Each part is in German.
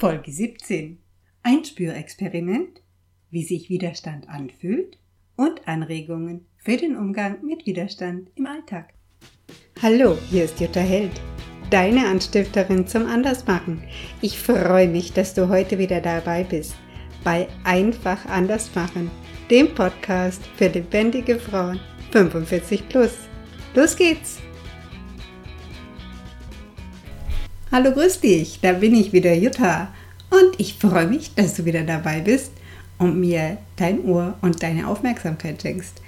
Folge 17. Ein Spürexperiment, wie sich Widerstand anfühlt und Anregungen für den Umgang mit Widerstand im Alltag. Hallo, hier ist Jutta Held, deine Anstifterin zum Andersmachen. Ich freue mich, dass du heute wieder dabei bist bei Einfach Andersmachen, dem Podcast für lebendige Frauen 45 plus. Los geht's! Hallo, grüß dich, da bin ich wieder, Jutta. Und ich freue mich, dass du wieder dabei bist und mir dein Ohr und deine Aufmerksamkeit schenkst.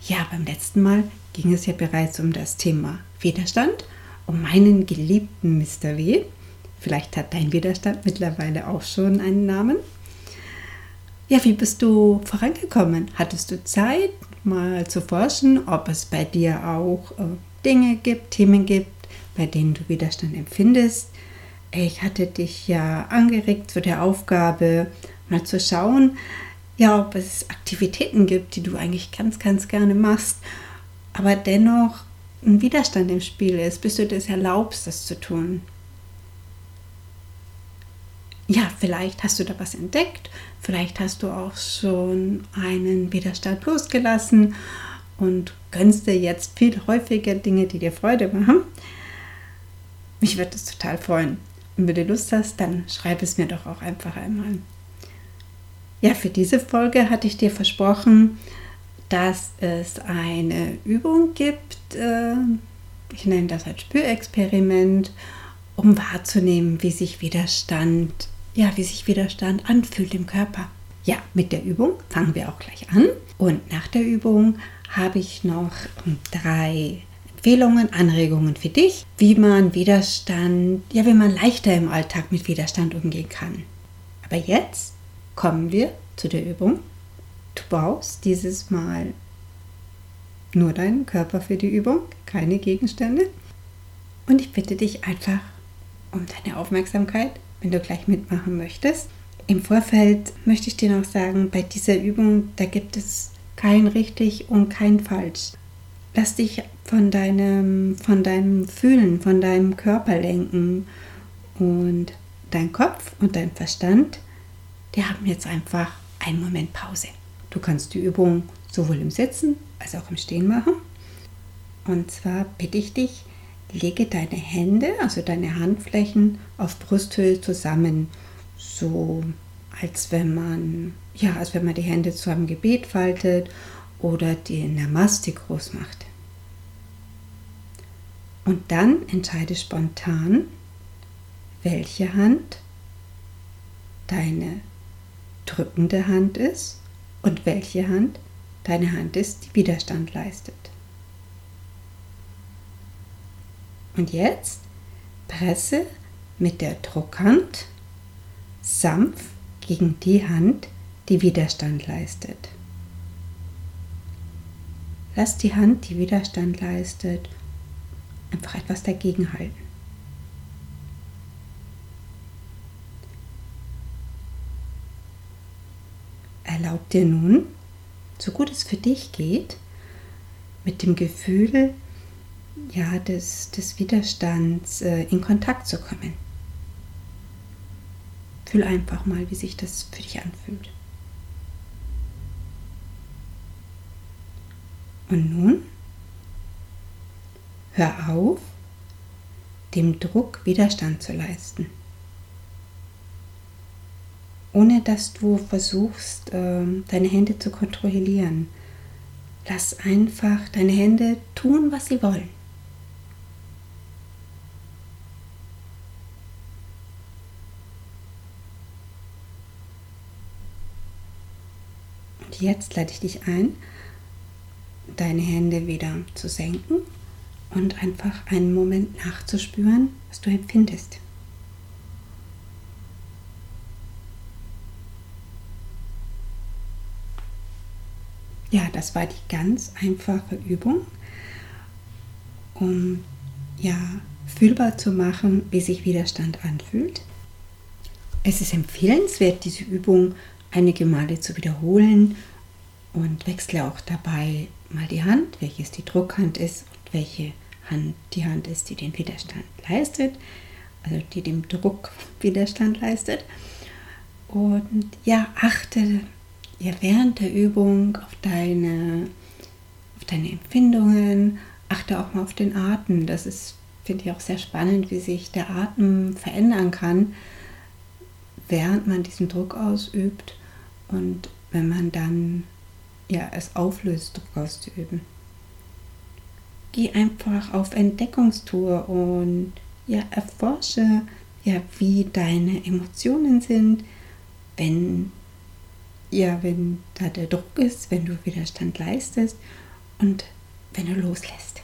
Ja, beim letzten Mal ging es ja bereits um das Thema Widerstand, um meinen geliebten Mr. W. Vielleicht hat dein Widerstand mittlerweile auch schon einen Namen. Ja, wie bist du vorangekommen? Hattest du Zeit, mal zu forschen, ob es bei dir auch äh, Dinge gibt, Themen gibt, bei denen du Widerstand empfindest. Ich hatte dich ja angeregt zu der Aufgabe, mal zu schauen, ja, ob es Aktivitäten gibt, die du eigentlich ganz, ganz gerne machst, aber dennoch ein Widerstand im Spiel ist, bis du das erlaubst, das zu tun. Ja, vielleicht hast du da was entdeckt, vielleicht hast du auch schon einen Widerstand losgelassen und gönnst dir jetzt viel häufiger Dinge, die dir Freude machen. Mich würde es total freuen. Und wenn du Lust hast, dann schreib es mir doch auch einfach einmal. Ja, für diese Folge hatte ich dir versprochen, dass es eine Übung gibt, äh, ich nenne das als Spürexperiment, um wahrzunehmen, wie sich Widerstand, ja, wie sich Widerstand anfühlt im Körper. Ja, mit der Übung fangen wir auch gleich an. Und nach der Übung habe ich noch drei Empfehlungen, Anregungen für dich, wie man Widerstand, ja, wie man leichter im Alltag mit Widerstand umgehen kann. Aber jetzt kommen wir zu der Übung. Du brauchst dieses Mal nur deinen Körper für die Übung, keine Gegenstände. Und ich bitte dich einfach um deine Aufmerksamkeit, wenn du gleich mitmachen möchtest. Im Vorfeld möchte ich dir noch sagen, bei dieser Übung, da gibt es kein richtig und kein falsch. Lass dich von deinem, von deinem Fühlen, von deinem Körper lenken. Und dein Kopf und dein Verstand, die haben jetzt einfach einen Moment Pause. Du kannst die Übung sowohl im Sitzen als auch im Stehen machen. Und zwar bitte ich dich, lege deine Hände, also deine Handflächen auf Brusthöhe zusammen, so als wenn man ja, als wenn man die Hände zu einem Gebet faltet oder die Namaste groß macht. Und dann entscheide spontan, welche Hand deine drückende Hand ist und welche Hand deine Hand ist, die Widerstand leistet. Und jetzt presse mit der Druckhand sanft gegen die Hand, die Widerstand leistet. Lass die Hand, die Widerstand leistet, einfach etwas dagegen halten. Erlaub dir nun, so gut es für dich geht, mit dem Gefühl ja, des, des Widerstands äh, in Kontakt zu kommen. Fühl einfach mal, wie sich das für dich anfühlt. Und nun hör auf, dem Druck Widerstand zu leisten. Ohne dass du versuchst, ähm, deine Hände zu kontrollieren. Lass einfach deine Hände tun, was sie wollen. Und jetzt lade ich dich ein, deine Hände wieder zu senken und einfach einen Moment nachzuspüren, was du empfindest. Ja, das war die ganz einfache Übung, um ja fühlbar zu machen, wie sich Widerstand anfühlt. Es ist empfehlenswert, diese Übung einige Male zu wiederholen und wechsle auch dabei mal die Hand, welches die Druckhand ist und welche Hand die Hand ist, die den Widerstand leistet. also die dem Druck Widerstand leistet. Und ja, achte ja, während der Übung auf deine, auf deine Empfindungen, achte auch mal auf den Atem. Das ist, finde ich, auch sehr spannend, wie sich der Atem verändern kann, während man diesen Druck ausübt und wenn man dann ja, es auflöst, Druck auszuüben. Geh einfach auf Entdeckungstour und ja, erforsche, ja, wie deine Emotionen sind, wenn, ja, wenn da der Druck ist, wenn du Widerstand leistest und wenn du loslässt.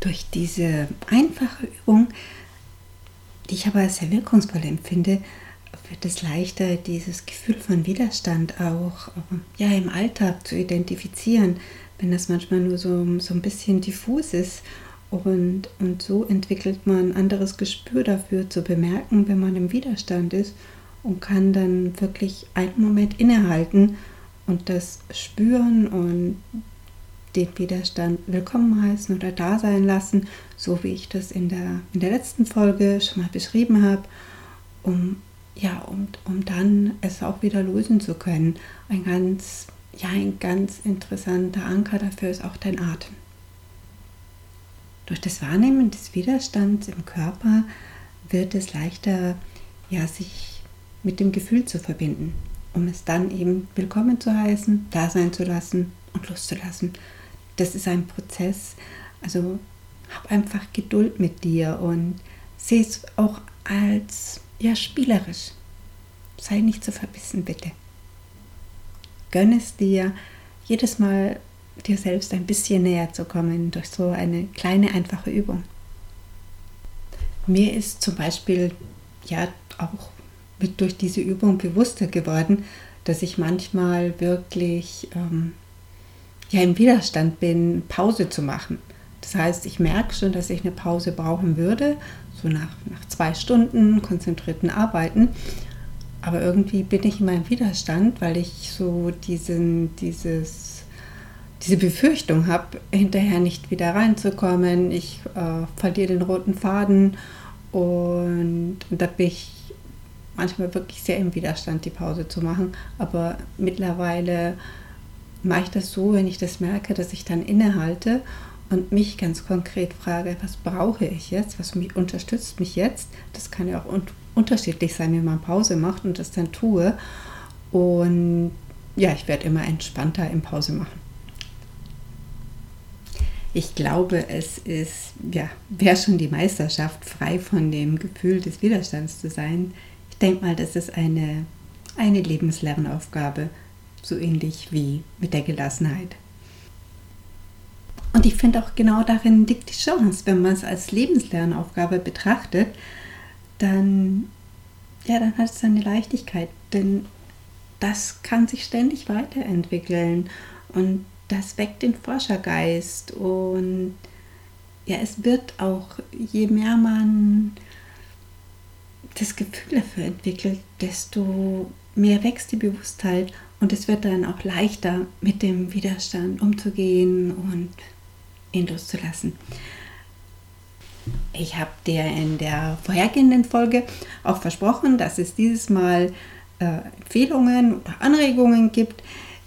Durch diese einfache Übung, die ich aber sehr wirkungsvoll empfinde, wird es leichter, dieses Gefühl von Widerstand auch ja, im Alltag zu identifizieren, wenn das manchmal nur so, so ein bisschen diffus ist. Und, und so entwickelt man ein anderes Gespür dafür zu bemerken, wenn man im Widerstand ist und kann dann wirklich einen Moment innehalten und das spüren und den Widerstand willkommen heißen oder da sein lassen, so wie ich das in der, in der letzten Folge schon mal beschrieben habe, um ja, um, um dann es auch wieder lösen zu können. Ein ganz, ja, ein ganz interessanter Anker dafür ist auch dein Atem. Durch das Wahrnehmen des Widerstands im Körper wird es leichter, ja, sich mit dem Gefühl zu verbinden, um es dann eben willkommen zu heißen, da sein zu lassen und loszulassen. Das ist ein Prozess, also hab einfach Geduld mit dir und sehe es auch als ja, spielerisch. Sei nicht zu verbissen, bitte. Gönn es dir, jedes Mal dir selbst ein bisschen näher zu kommen durch so eine kleine, einfache Übung. Mir ist zum Beispiel ja auch mit durch diese Übung bewusster geworden, dass ich manchmal wirklich ähm, ja im Widerstand bin, Pause zu machen. Das heißt, ich merke schon, dass ich eine Pause brauchen würde, so nach, nach zwei Stunden konzentrierten Arbeiten. Aber irgendwie bin ich in meinem Widerstand, weil ich so diesen, dieses, diese Befürchtung habe, hinterher nicht wieder reinzukommen. Ich äh, verliere den roten Faden und, und da bin ich manchmal wirklich sehr im Widerstand, die Pause zu machen. Aber mittlerweile mache ich das so, wenn ich das merke, dass ich dann innehalte und mich ganz konkret frage, was brauche ich jetzt, was mich unterstützt mich jetzt. Das kann ja auch un unterschiedlich sein, wenn man Pause macht und das dann tue. Und ja, ich werde immer entspannter im Pause machen. Ich glaube, es ist, ja, wäre schon die Meisterschaft, frei von dem Gefühl des Widerstands zu sein. Ich denke mal, das ist eine, eine Lebenslernaufgabe, so ähnlich wie mit der Gelassenheit. Und ich finde auch genau darin liegt die Chance, wenn man es als Lebenslernaufgabe betrachtet, dann, ja, dann hat es eine Leichtigkeit, denn das kann sich ständig weiterentwickeln und das weckt den Forschergeist und ja, es wird auch, je mehr man das Gefühl dafür entwickelt, desto mehr wächst die Bewusstheit und es wird dann auch leichter, mit dem Widerstand umzugehen und ihn loszulassen. Ich habe dir in der vorhergehenden Folge auch versprochen, dass es dieses Mal äh, Empfehlungen oder Anregungen gibt,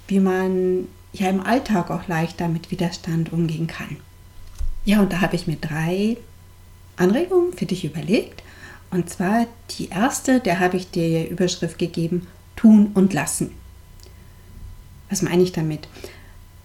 wie man ja im Alltag auch leichter mit Widerstand umgehen kann. Ja, und da habe ich mir drei Anregungen für dich überlegt. Und zwar die erste, der habe ich dir Überschrift gegeben, tun und lassen. Was meine ich damit?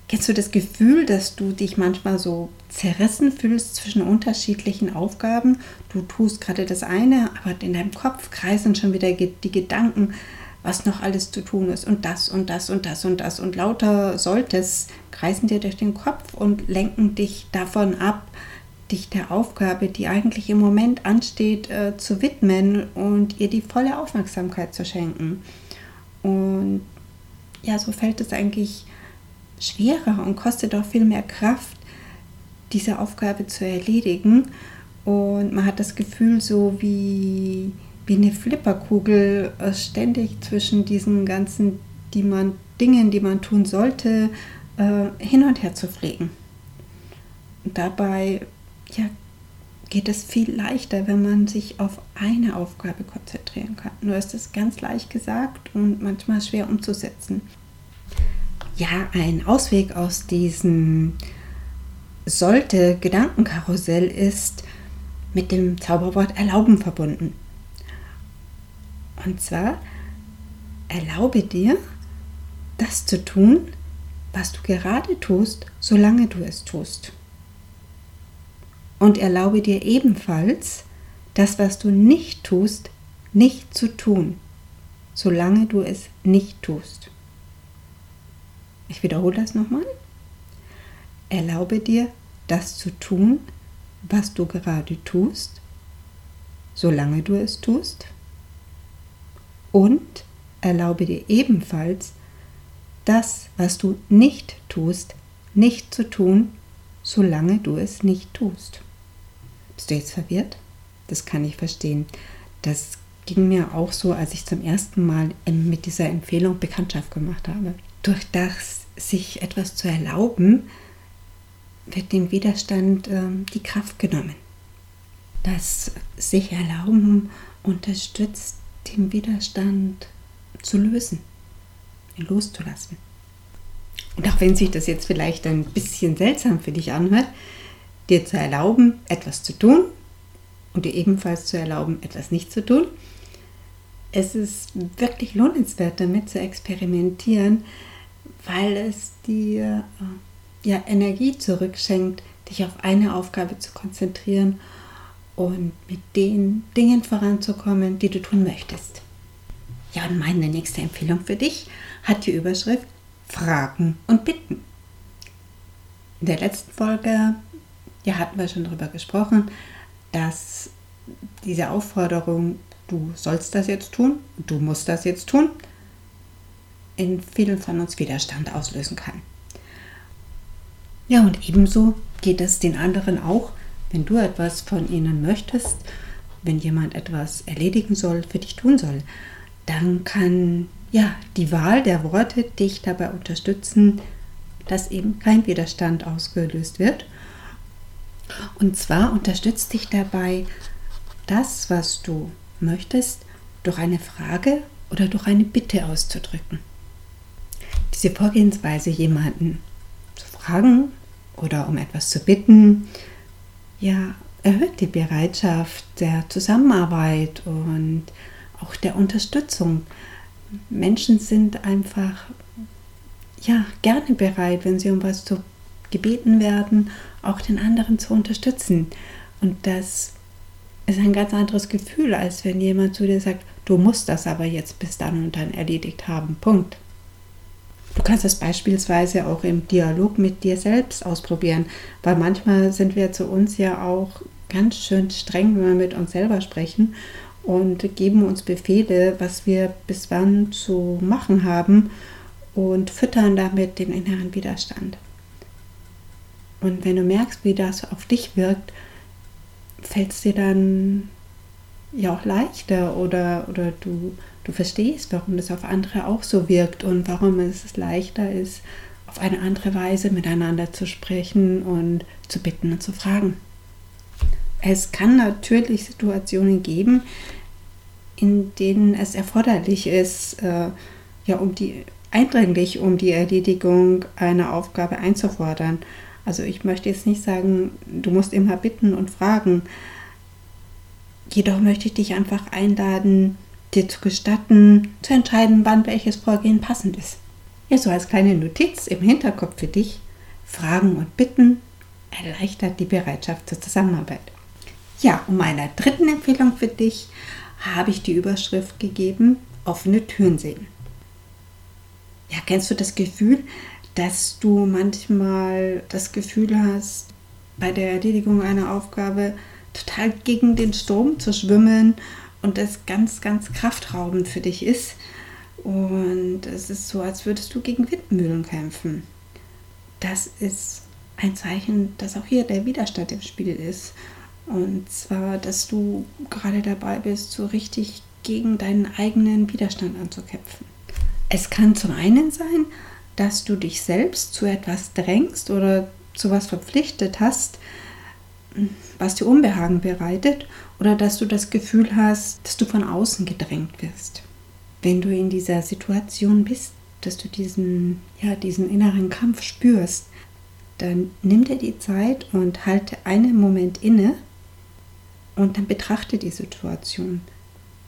Kennst du das Gefühl, dass du dich manchmal so zerrissen fühlst zwischen unterschiedlichen Aufgaben? Du tust gerade das eine, aber in deinem Kopf kreisen schon wieder die Gedanken, was noch alles zu tun ist und das und das und das und das und lauter solltest kreisen dir durch den Kopf und lenken dich davon ab, dich der Aufgabe, die eigentlich im Moment ansteht, äh, zu widmen und ihr die volle Aufmerksamkeit zu schenken. Und ja, so fällt es eigentlich schwerer und kostet auch viel mehr Kraft, diese Aufgabe zu erledigen. Und man hat das Gefühl, so wie, wie eine Flipperkugel äh, ständig zwischen diesen ganzen die man, Dingen, die man tun sollte, äh, hin und her zu pflegen. Und dabei ja, geht es viel leichter, wenn man sich auf eine Aufgabe konzentrieren kann. Nur ist es ganz leicht gesagt und manchmal schwer umzusetzen. Ja, ein Ausweg aus diesem sollte Gedankenkarussell ist mit dem Zauberwort erlauben verbunden. Und zwar erlaube dir, das zu tun, was du gerade tust, solange du es tust. Und erlaube dir ebenfalls, das, was du nicht tust, nicht zu tun, solange du es nicht tust. Ich wiederhole das nochmal. Erlaube dir, das zu tun, was du gerade tust, solange du es tust. Und erlaube dir ebenfalls, das, was du nicht tust, nicht zu tun, solange du es nicht tust. Bist du jetzt verwirrt? Das kann ich verstehen. Das ging mir auch so, als ich zum ersten Mal mit dieser Empfehlung Bekanntschaft gemacht habe. Durch das, sich etwas zu erlauben, wird dem Widerstand äh, die Kraft genommen. Das sich erlauben unterstützt den Widerstand zu lösen, ihn loszulassen. Und auch wenn sich das jetzt vielleicht ein bisschen seltsam für dich anhört, dir zu erlauben, etwas zu tun und dir ebenfalls zu erlauben, etwas nicht zu tun, es ist wirklich lohnenswert, damit zu experimentieren, weil es dir äh, ja, Energie zurückschenkt, dich auf eine Aufgabe zu konzentrieren und mit den Dingen voranzukommen, die du tun möchtest. Ja, und meine nächste Empfehlung für dich hat die Überschrift Fragen und Bitten. In der letzten Folge ja, hatten wir schon darüber gesprochen, dass diese Aufforderung, du sollst das jetzt tun, du musst das jetzt tun, in vielen von uns Widerstand auslösen kann. Ja, und ebenso geht es den anderen auch, wenn du etwas von ihnen möchtest, wenn jemand etwas erledigen soll, für dich tun soll, dann kann ja die Wahl der Worte dich dabei unterstützen, dass eben kein Widerstand ausgelöst wird. Und zwar unterstützt dich dabei, das, was du möchtest, durch eine Frage oder durch eine Bitte auszudrücken. Diese Vorgehensweise, jemanden zu fragen oder um etwas zu bitten, ja, erhöht die Bereitschaft der Zusammenarbeit und auch der Unterstützung. Menschen sind einfach ja gerne bereit, wenn sie um was zu gebeten werden, auch den anderen zu unterstützen. Und das ist ein ganz anderes Gefühl, als wenn jemand zu dir sagt, du musst das aber jetzt bis dann und dann erledigt haben. Punkt. Du kannst das beispielsweise auch im Dialog mit dir selbst ausprobieren, weil manchmal sind wir zu uns ja auch ganz schön streng, wenn wir mit uns selber sprechen und geben uns Befehle, was wir bis wann zu machen haben und füttern damit den inneren Widerstand. Und wenn du merkst, wie das auf dich wirkt, fällt es dir dann ja auch leichter oder, oder du du verstehst, warum das auf andere auch so wirkt und warum es leichter ist, auf eine andere Weise miteinander zu sprechen und zu bitten und zu fragen. Es kann natürlich Situationen geben, in denen es erforderlich ist, äh, ja, um die eindringlich um die Erledigung einer Aufgabe einzufordern. Also ich möchte jetzt nicht sagen, du musst immer bitten und fragen. Jedoch möchte ich dich einfach einladen, dir zu gestatten, zu entscheiden, wann welches Vorgehen passend ist. Ja, so als kleine Notiz im Hinterkopf für dich, Fragen und Bitten erleichtert die Bereitschaft zur Zusammenarbeit. Ja, um meiner dritten Empfehlung für dich habe ich die Überschrift gegeben, offene Türen sehen. Ja, kennst du das Gefühl, dass du manchmal das Gefühl hast, bei der Erledigung einer Aufgabe total gegen den Strom zu schwimmen und das ganz, ganz kraftraubend für dich ist. Und es ist so, als würdest du gegen Windmühlen kämpfen. Das ist ein Zeichen, dass auch hier der Widerstand im Spiel ist. Und zwar, dass du gerade dabei bist, so richtig gegen deinen eigenen Widerstand anzukämpfen. Es kann zum einen sein, dass du dich selbst zu etwas drängst oder zu was verpflichtet hast, was dir Unbehagen bereitet oder dass du das Gefühl hast, dass du von außen gedrängt wirst. Wenn du in dieser Situation bist, dass du diesen, ja, diesen inneren Kampf spürst, dann nimm dir die Zeit und halte einen Moment inne und dann betrachte die Situation.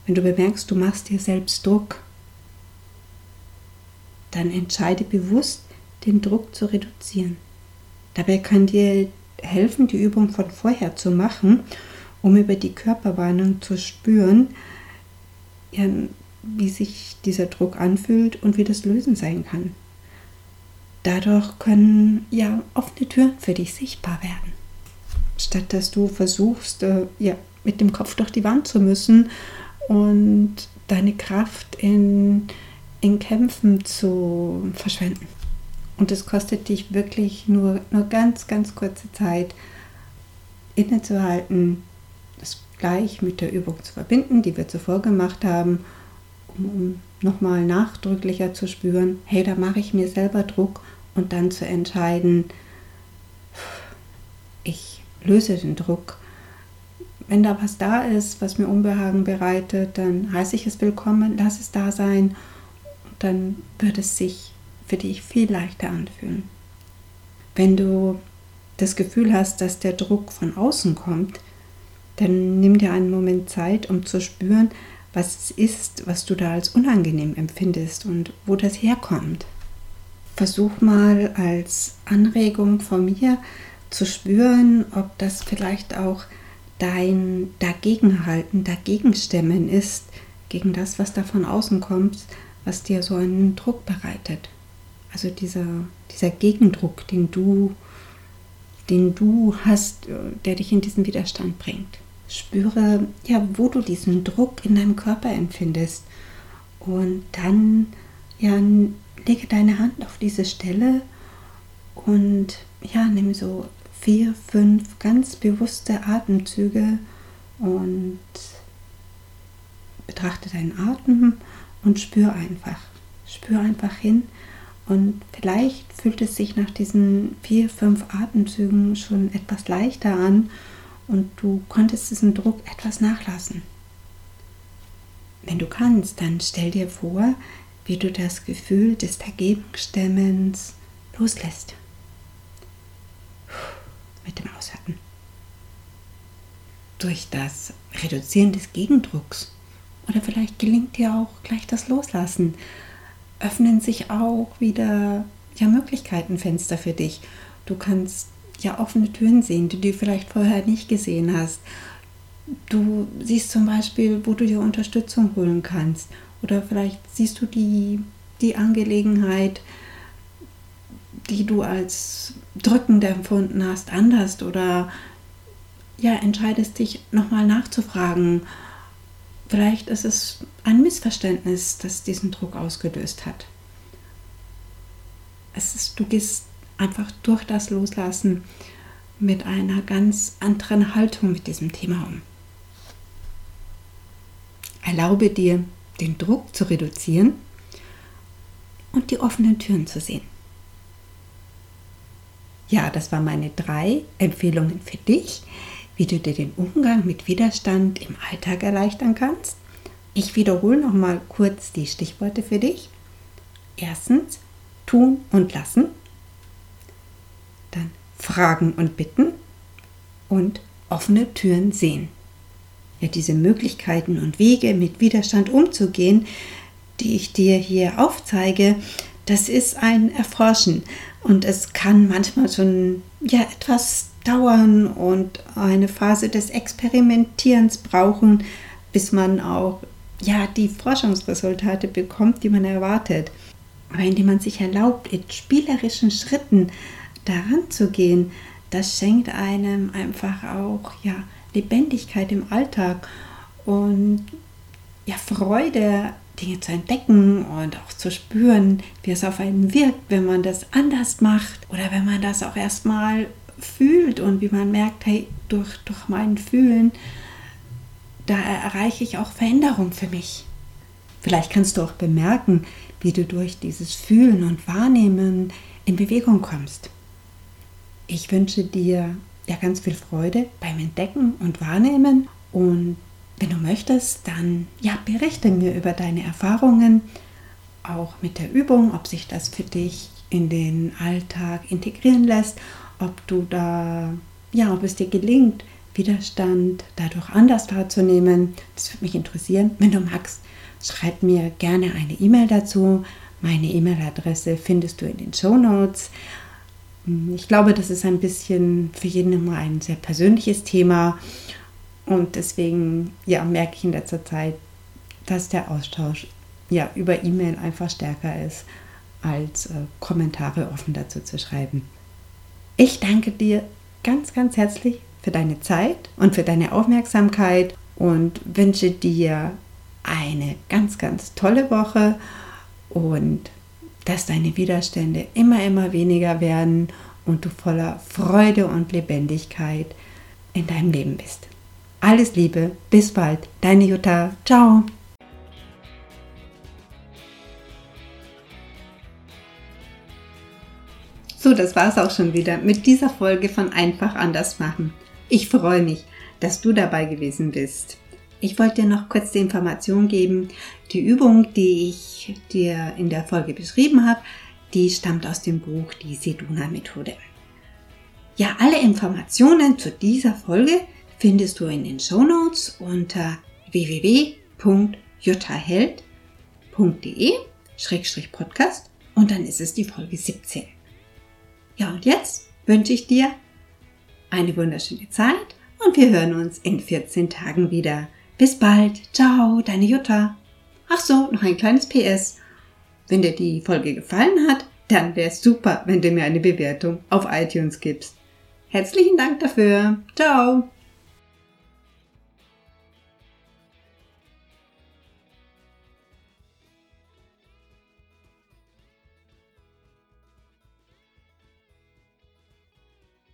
Wenn du bemerkst, du machst dir selbst Druck, dann entscheide bewusst, den Druck zu reduzieren. Dabei kann dir helfen, die Übung von vorher zu machen, um über die Körperwarnung zu spüren, wie sich dieser Druck anfühlt und wie das Lösen sein kann. Dadurch können ja offene Türen für dich sichtbar werden. Statt dass du versuchst, äh, ja, mit dem Kopf durch die Wand zu müssen und deine Kraft in, in Kämpfen zu verschwenden. Und es kostet dich wirklich nur, nur ganz, ganz kurze Zeit, innezuhalten, das gleich mit der Übung zu verbinden, die wir zuvor gemacht haben, um, nochmal nachdrücklicher zu spüren, hey, da mache ich mir selber Druck und dann zu entscheiden, ich löse den Druck. Wenn da was da ist, was mir Unbehagen bereitet, dann heiße ich es willkommen, lass es da sein. Und dann wird es sich für dich viel leichter anfühlen. Wenn du das Gefühl hast, dass der Druck von außen kommt, dann nimm dir einen Moment Zeit, um zu spüren, was es ist, was du da als unangenehm empfindest und wo das herkommt. Versuch mal als Anregung von mir zu spüren, ob das vielleicht auch dein Dagegenhalten, Dagegenstemmen ist, gegen das, was da von außen kommt, was dir so einen Druck bereitet. Also dieser, dieser Gegendruck, den du, den du hast, äh, der dich in diesen Widerstand bringt. Spüre, ja, wo du diesen Druck in deinem Körper empfindest. Und dann, ja, lege deine Hand auf diese Stelle und ja, nimm so vier, fünf ganz bewusste Atemzüge und betrachte deinen Atem und spür einfach. Spür einfach hin, und vielleicht fühlt es sich nach diesen vier, fünf Atemzügen schon etwas leichter an und du konntest diesen Druck etwas nachlassen. Wenn du kannst, dann stell dir vor, wie du das Gefühl des Dagegenstemmens loslässt. Mit dem Ausatmen. Durch das Reduzieren des Gegendrucks. Oder vielleicht gelingt dir auch gleich das Loslassen öffnen sich auch wieder ja, Möglichkeitenfenster für dich. Du kannst ja offene Türen sehen, die du vielleicht vorher nicht gesehen hast. Du siehst zum Beispiel, wo du dir Unterstützung holen kannst. Oder vielleicht siehst du die, die Angelegenheit, die du als drückend empfunden hast, anders. Oder ja, entscheidest dich nochmal nachzufragen, Vielleicht ist es ein Missverständnis, das diesen Druck ausgelöst hat. Es ist, du gehst einfach durch das Loslassen mit einer ganz anderen Haltung mit diesem Thema um. Erlaube dir, den Druck zu reduzieren und die offenen Türen zu sehen. Ja, das waren meine drei Empfehlungen für dich, wie du dir den Umgang mit Widerstand im Alltag erleichtern kannst. Ich wiederhole noch mal kurz die Stichworte für dich. Erstens tun und lassen, dann fragen und bitten und offene Türen sehen. Ja, diese Möglichkeiten und Wege mit Widerstand umzugehen, die ich dir hier aufzeige, das ist ein Erforschen und es kann manchmal schon ja etwas dauern und eine Phase des Experimentierens brauchen, bis man auch ja die Forschungsresultate bekommt, die man erwartet. Aber indem man sich erlaubt, in spielerischen Schritten daran zu gehen, das schenkt einem einfach auch ja Lebendigkeit im Alltag und ja Freude Dinge zu entdecken und auch zu spüren, wie es auf einen wirkt, wenn man das anders macht oder wenn man das auch erstmal fühlt und wie man merkt, hey, durch, durch mein Fühlen, da erreiche ich auch Veränderung für mich. Vielleicht kannst du auch bemerken, wie du durch dieses Fühlen und Wahrnehmen in Bewegung kommst. Ich wünsche dir ja ganz viel Freude beim Entdecken und Wahrnehmen. Und wenn du möchtest, dann ja, berichte mir über deine Erfahrungen, auch mit der Übung, ob sich das für dich in den Alltag integrieren lässt, ob du da, ja, ob es dir gelingt, Widerstand dadurch anders wahrzunehmen. Das würde mich interessieren. Wenn du magst, schreib mir gerne eine E-Mail dazu. Meine E-Mail-Adresse findest du in den Show Notes. Ich glaube, das ist ein bisschen für jeden immer ein sehr persönliches Thema und deswegen ja, merke ich in letzter Zeit, dass der Austausch ja, über E-Mail einfach stärker ist, als äh, Kommentare offen dazu zu schreiben. Ich danke dir ganz, ganz herzlich für deine Zeit und für deine Aufmerksamkeit und wünsche dir eine ganz, ganz tolle Woche und dass deine Widerstände immer, immer weniger werden und du voller Freude und Lebendigkeit in deinem Leben bist. Alles Liebe, bis bald, deine Jutta, ciao. So, das war es auch schon wieder mit dieser Folge von Einfach anders machen. Ich freue mich, dass du dabei gewesen bist. Ich wollte dir noch kurz die Information geben. Die Übung, die ich dir in der Folge beschrieben habe, die stammt aus dem Buch Die Seduna-Methode. Ja, alle Informationen zu dieser Folge findest du in den Show Notes unter www.juttaheld.de-podcast und dann ist es die Folge 17. Ja, und jetzt wünsche ich dir eine wunderschöne Zeit und wir hören uns in 14 Tagen wieder. Bis bald. Ciao, deine Jutta. Ach so, noch ein kleines PS. Wenn dir die Folge gefallen hat, dann wäre es super, wenn du mir eine Bewertung auf iTunes gibst. Herzlichen Dank dafür. Ciao.